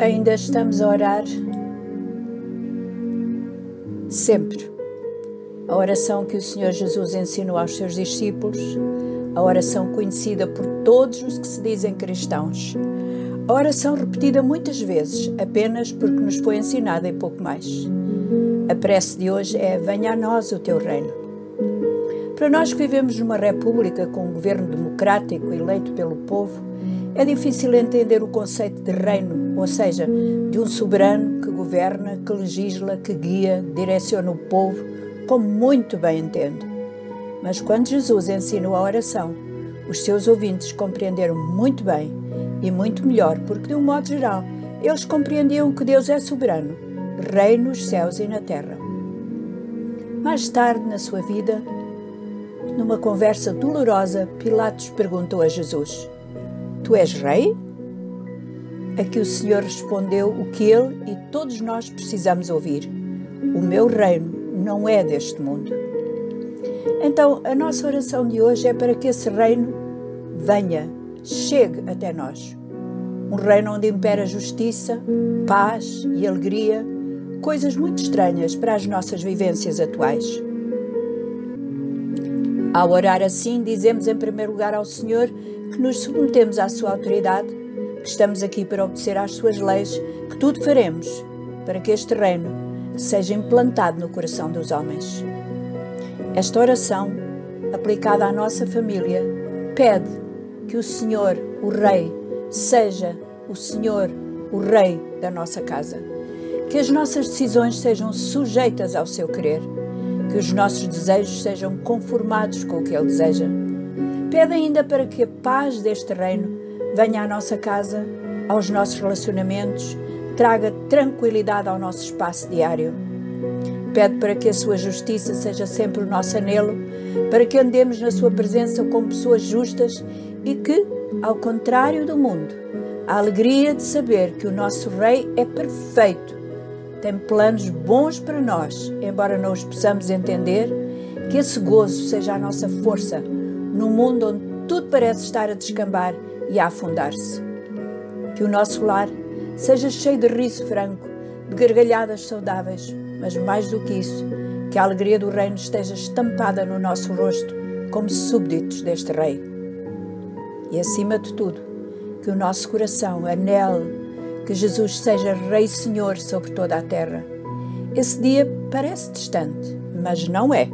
Ainda estamos a orar sempre. A oração que o Senhor Jesus ensinou aos seus discípulos, a oração conhecida por todos os que se dizem cristãos, a oração repetida muitas vezes apenas porque nos foi ensinada e pouco mais. A prece de hoje é: Venha a nós o teu reino. Para nós que vivemos numa república com um governo democrático eleito pelo povo, é difícil entender o conceito de reino, ou seja, de um soberano que governa, que legisla, que guia, direciona o povo, como muito bem entendo. Mas quando Jesus ensinou a oração, os seus ouvintes compreenderam muito bem e muito melhor, porque, de um modo geral, eles compreendiam que Deus é soberano, rei nos céus e na terra. Mais tarde na sua vida, numa conversa dolorosa, Pilatos perguntou a Jesus: Tu és rei? A que o Senhor respondeu o que ele e todos nós precisamos ouvir: O meu reino não é deste mundo. Então, a nossa oração de hoje é para que esse reino venha chegue até nós. Um reino onde impera justiça, paz e alegria, coisas muito estranhas para as nossas vivências atuais. Ao orar assim, dizemos em primeiro lugar ao Senhor que nos submetemos à Sua autoridade, que estamos aqui para obedecer às Suas leis, que tudo faremos para que este reino seja implantado no coração dos homens. Esta oração, aplicada à nossa família, pede que o Senhor, o Rei, seja o Senhor, o Rei da nossa casa. Que as nossas decisões sejam sujeitas ao seu querer. Que os nossos desejos sejam conformados com o que Ele deseja. Pede ainda para que a paz deste reino venha à nossa casa, aos nossos relacionamentos, traga tranquilidade ao nosso espaço diário. Pede para que a sua justiça seja sempre o nosso anelo, para que andemos na sua presença como pessoas justas e que, ao contrário do mundo, a alegria de saber que o nosso Rei é perfeito, tem planos bons para nós, embora não os possamos entender, que esse gozo seja a nossa força num mundo onde tudo parece estar a descambar e a afundar-se. Que o nosso lar seja cheio de riso franco, de gargalhadas saudáveis, mas mais do que isso, que a alegria do Reino esteja estampada no nosso rosto como súbditos deste Rei e, acima de tudo, que o nosso coração anele que Jesus seja Rei Senhor sobre toda a terra. Esse dia parece distante, mas não é.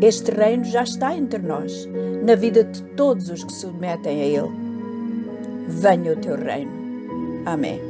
Este reino já está entre nós, na vida de todos os que se submetem a Ele. Venha o teu reino. Amém.